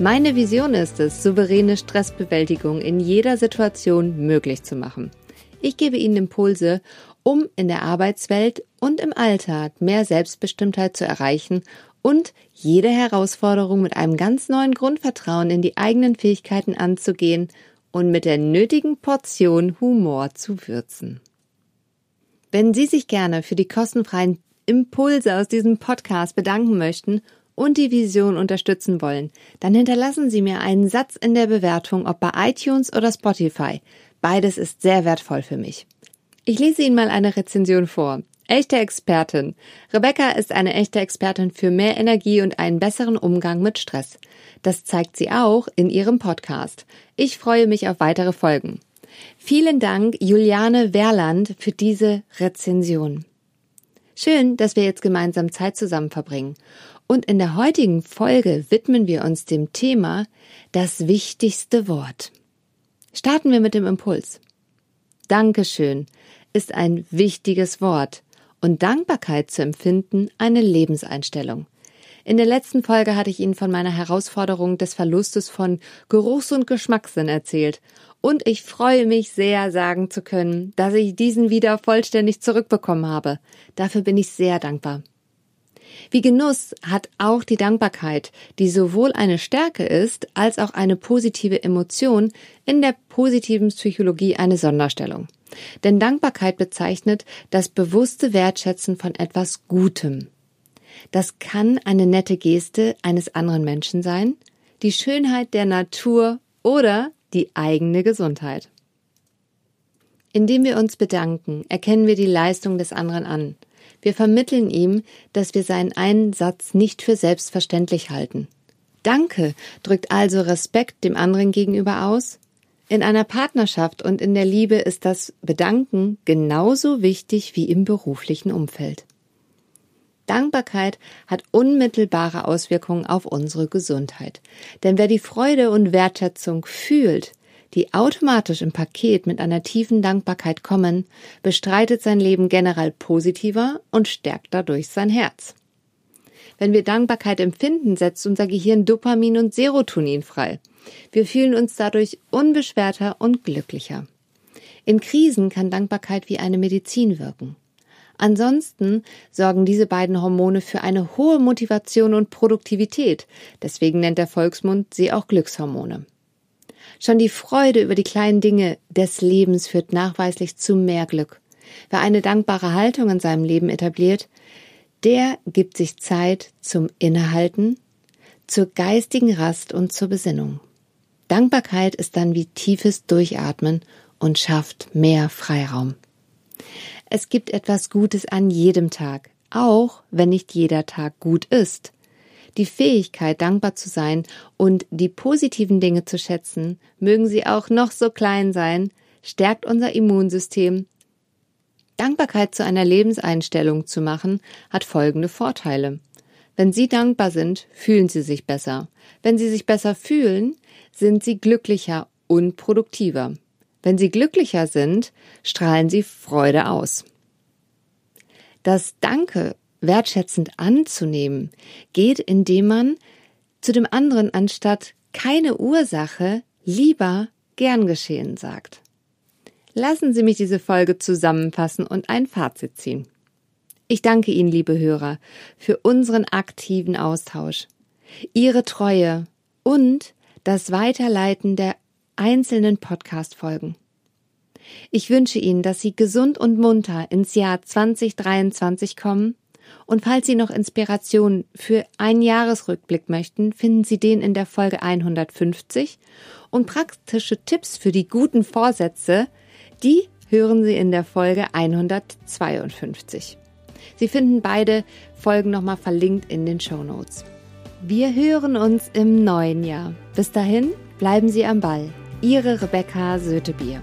Meine Vision ist es, souveräne Stressbewältigung in jeder Situation möglich zu machen. Ich gebe Ihnen Impulse, um in der Arbeitswelt und im Alltag mehr Selbstbestimmtheit zu erreichen und jede Herausforderung mit einem ganz neuen Grundvertrauen in die eigenen Fähigkeiten anzugehen und mit der nötigen Portion Humor zu würzen. Wenn Sie sich gerne für die kostenfreien Impulse aus diesem Podcast bedanken möchten und die Vision unterstützen wollen, dann hinterlassen Sie mir einen Satz in der Bewertung, ob bei iTunes oder Spotify. Beides ist sehr wertvoll für mich. Ich lese Ihnen mal eine Rezension vor. Echte Expertin. Rebecca ist eine echte Expertin für mehr Energie und einen besseren Umgang mit Stress. Das zeigt sie auch in ihrem Podcast. Ich freue mich auf weitere Folgen. Vielen Dank, Juliane Werland, für diese Rezension. Schön, dass wir jetzt gemeinsam Zeit zusammen verbringen. Und in der heutigen Folge widmen wir uns dem Thema das wichtigste Wort. Starten wir mit dem Impuls. Dankeschön ist ein wichtiges Wort und Dankbarkeit zu empfinden eine Lebenseinstellung. In der letzten Folge hatte ich Ihnen von meiner Herausforderung des Verlustes von Geruchs- und Geschmackssinn erzählt. Und ich freue mich sehr, sagen zu können, dass ich diesen wieder vollständig zurückbekommen habe. Dafür bin ich sehr dankbar. Wie Genuss hat auch die Dankbarkeit, die sowohl eine Stärke ist als auch eine positive Emotion, in der positiven Psychologie eine Sonderstellung. Denn Dankbarkeit bezeichnet das bewusste Wertschätzen von etwas Gutem. Das kann eine nette Geste eines anderen Menschen sein, die Schönheit der Natur oder die eigene Gesundheit. Indem wir uns bedanken, erkennen wir die Leistung des anderen an. Wir vermitteln ihm, dass wir seinen Einsatz nicht für selbstverständlich halten. Danke drückt also Respekt dem anderen gegenüber aus. In einer Partnerschaft und in der Liebe ist das Bedanken genauso wichtig wie im beruflichen Umfeld. Dankbarkeit hat unmittelbare Auswirkungen auf unsere Gesundheit. Denn wer die Freude und Wertschätzung fühlt, die automatisch im Paket mit einer tiefen Dankbarkeit kommen, bestreitet sein Leben generell positiver und stärkt dadurch sein Herz. Wenn wir Dankbarkeit empfinden, setzt unser Gehirn Dopamin und Serotonin frei. Wir fühlen uns dadurch unbeschwerter und glücklicher. In Krisen kann Dankbarkeit wie eine Medizin wirken. Ansonsten sorgen diese beiden Hormone für eine hohe Motivation und Produktivität. Deswegen nennt der Volksmund sie auch Glückshormone. Schon die Freude über die kleinen Dinge des Lebens führt nachweislich zu mehr Glück. Wer eine dankbare Haltung in seinem Leben etabliert, der gibt sich Zeit zum Innehalten, zur geistigen Rast und zur Besinnung. Dankbarkeit ist dann wie tiefes Durchatmen und schafft mehr Freiraum. Es gibt etwas Gutes an jedem Tag, auch wenn nicht jeder Tag gut ist. Die Fähigkeit, dankbar zu sein und die positiven Dinge zu schätzen, mögen sie auch noch so klein sein, stärkt unser Immunsystem. Dankbarkeit zu einer Lebenseinstellung zu machen, hat folgende Vorteile. Wenn Sie dankbar sind, fühlen Sie sich besser. Wenn Sie sich besser fühlen, sind Sie glücklicher und produktiver. Wenn Sie glücklicher sind, strahlen Sie Freude aus. Das Danke wertschätzend anzunehmen, geht, indem man zu dem anderen anstatt keine Ursache lieber gern geschehen sagt. Lassen Sie mich diese Folge zusammenfassen und ein Fazit ziehen. Ich danke Ihnen, liebe Hörer, für unseren aktiven Austausch, Ihre Treue und das Weiterleiten der einzelnen Podcast-Folgen. Ich wünsche Ihnen, dass Sie gesund und munter ins Jahr 2023 kommen und falls Sie noch Inspiration für einen Jahresrückblick möchten, finden Sie den in der Folge 150 und praktische Tipps für die guten Vorsätze, die hören Sie in der Folge 152. Sie finden beide Folgen nochmal verlinkt in den Show Notes. Wir hören uns im neuen Jahr. Bis dahin, bleiben Sie am Ball. Ihre Rebecca Sötebier.